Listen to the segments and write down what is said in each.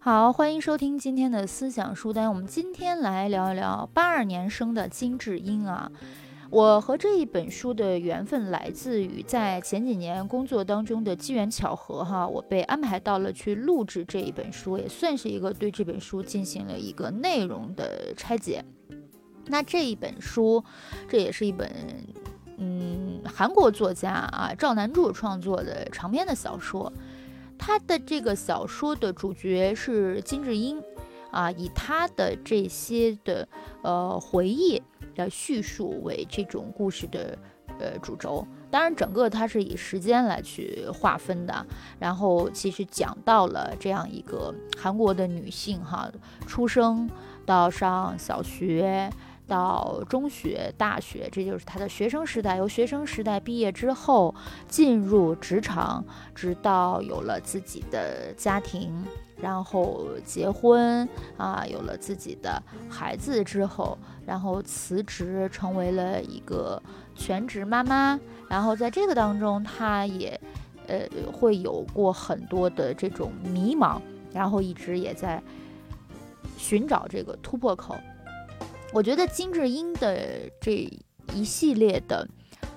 好，欢迎收听今天的思想书单。我们今天来聊一聊八二年生的金智英啊。我和这一本书的缘分来自于在前几年工作当中的机缘巧合哈，我被安排到了去录制这一本书，也算是一个对这本书进行了一个内容的拆解。那这一本书，这也是一本嗯韩国作家啊赵南柱创作的长篇的小说。他的这个小说的主角是金智英，啊，以他的这些的呃回忆的叙述为这种故事的呃主轴。当然，整个它是以时间来去划分的。然后，其实讲到了这样一个韩国的女性哈，出生到上小学。到中学、大学，这就是他的学生时代。由学生时代毕业之后，进入职场，直到有了自己的家庭，然后结婚啊，有了自己的孩子之后，然后辞职，成为了一个全职妈妈。然后在这个当中，他也呃会有过很多的这种迷茫，然后一直也在寻找这个突破口。我觉得金智英的这一系列的，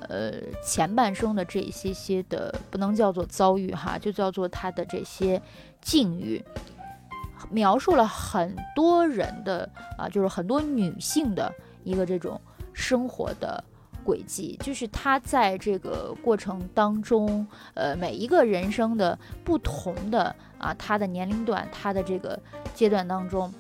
呃，前半生的这一些些的，不能叫做遭遇哈，就叫做她的这些境遇，描述了很多人的啊，就是很多女性的一个这种生活的轨迹，就是她在这个过程当中，呃，每一个人生的不同的啊，她的年龄段，她的这个阶段当中，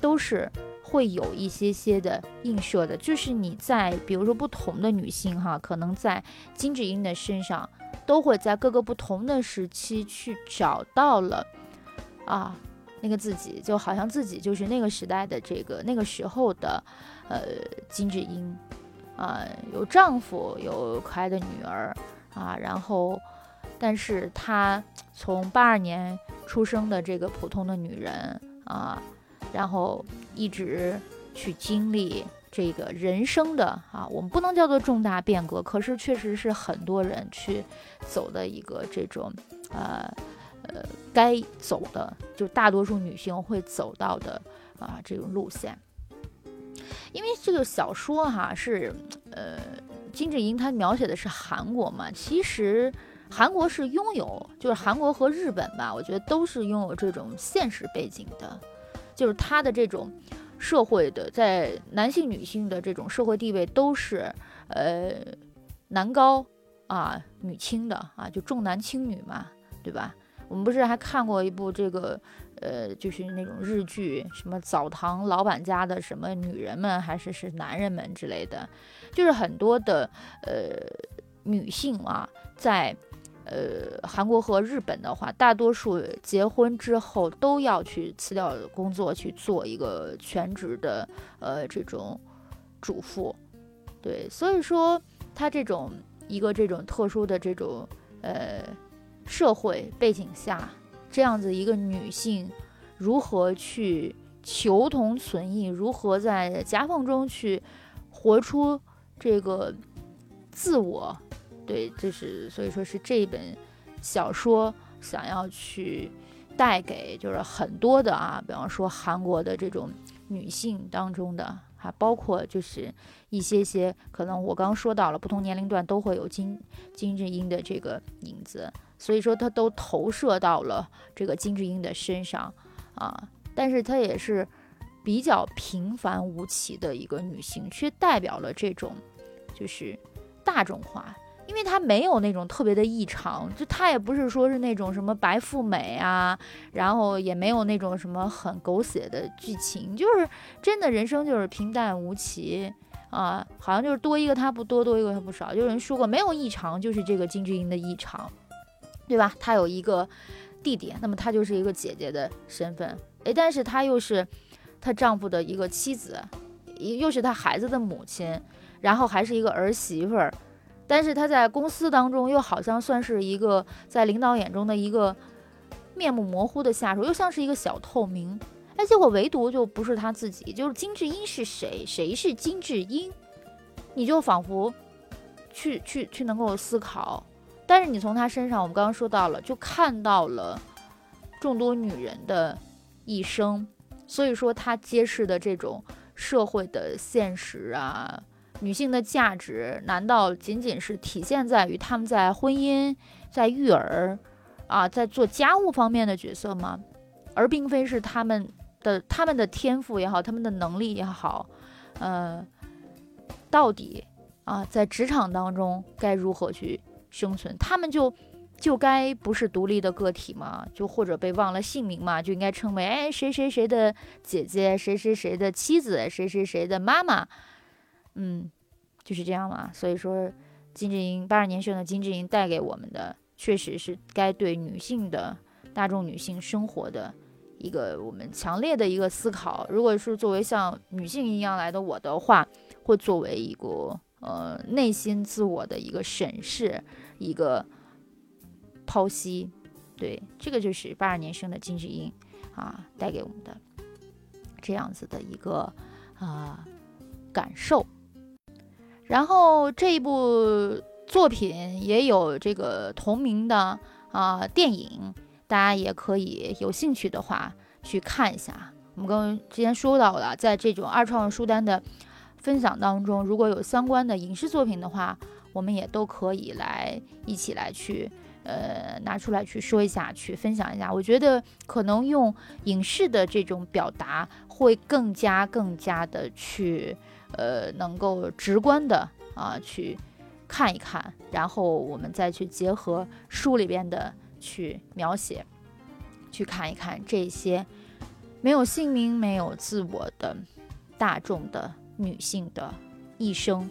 都是。会有一些些的映射的，就是你在比如说不同的女性哈，可能在金智英的身上，都会在各个不同的时期去找到了啊那个自己，就好像自己就是那个时代的这个那个时候的呃金智英啊，有丈夫，有可爱的女儿啊，然后但是她从八二年出生的这个普通的女人啊。然后一直去经历这个人生的啊，我们不能叫做重大变革，可是确实是很多人去走的一个这种呃呃该走的，就大多数女性会走到的啊这种路线。因为这个小说哈是呃金智英她描写的是韩国嘛，其实韩国是拥有，就是韩国和日本吧，我觉得都是拥有这种现实背景的。就是他的这种社会的，在男性、女性的这种社会地位都是，呃，男高啊，女轻的啊，就重男轻女嘛，对吧？我们不是还看过一部这个，呃，就是那种日剧，什么澡堂老板家的什么女人们，还是是男人们之类的，就是很多的呃女性啊，在。呃，韩国和日本的话，大多数结婚之后都要去辞掉工作，去做一个全职的呃这种主妇。对，所以说他这种一个这种特殊的这种呃社会背景下，这样子一个女性如何去求同存异，如何在夹缝中去活出这个自我。对，就是所以说是这一本小说想要去带给，就是很多的啊，比方说韩国的这种女性当中的，还包括就是一些些可能我刚刚说到了，不同年龄段都会有金金智英的这个影子，所以说她都投射到了这个金智英的身上啊，但是她也是比较平凡无奇的一个女性，却代表了这种就是大众化。因为她没有那种特别的异常，就她也不是说是那种什么白富美啊，然后也没有那种什么很狗血的剧情，就是真的人生就是平淡无奇啊，好像就是多一个她不多，多一个她不少。有人说过，没有异常就是这个金智英的异常，对吧？她有一个弟弟，那么她就是一个姐姐的身份，诶，但是她又是她丈夫的一个妻子，又是她孩子的母亲，然后还是一个儿媳妇儿。但是他在公司当中又好像算是一个在领导眼中的一个面目模糊的下属，又像是一个小透明。哎，结果唯独就不是他自己，就是金智英是谁？谁是金智英？你就仿佛去去去能够思考。但是你从他身上，我们刚刚说到了，就看到了众多女人的一生。所以说，他揭示的这种社会的现实啊，女性的价值，难道仅仅是体现在于她们在婚姻、在育儿啊，在做家务方面的角色吗？而并非是她们的她们的天赋也好，她们的能力也好，呃，到底啊，在职场当中该如何去生存？她们就。就该不是独立的个体吗？就或者被忘了姓名嘛？就应该称为哎谁谁谁的姐姐，谁谁谁的妻子，谁谁谁的妈妈。嗯，就是这样嘛。所以说，金智英八二年生的金智英带给我们的，确实是该对女性的大众女性生活的一个我们强烈的一个思考。如果是作为像女性一样来的我的话，会作为一个呃内心自我的一个审视，一个。剖析，对，这个就是八二年生的金智英啊，带给我们的这样子的一个啊感受。然后这一部作品也有这个同名的啊电影，大家也可以有兴趣的话去看一下。我们刚之前说到了，在这种二创书单的分享当中，如果有相关的影视作品的话，我们也都可以来一起来去。呃，拿出来去说一下，去分享一下。我觉得可能用影视的这种表达会更加、更加的去，呃，能够直观的啊去看一看，然后我们再去结合书里边的去描写，去看一看这些没有姓名、没有自我的大众的女性的一生。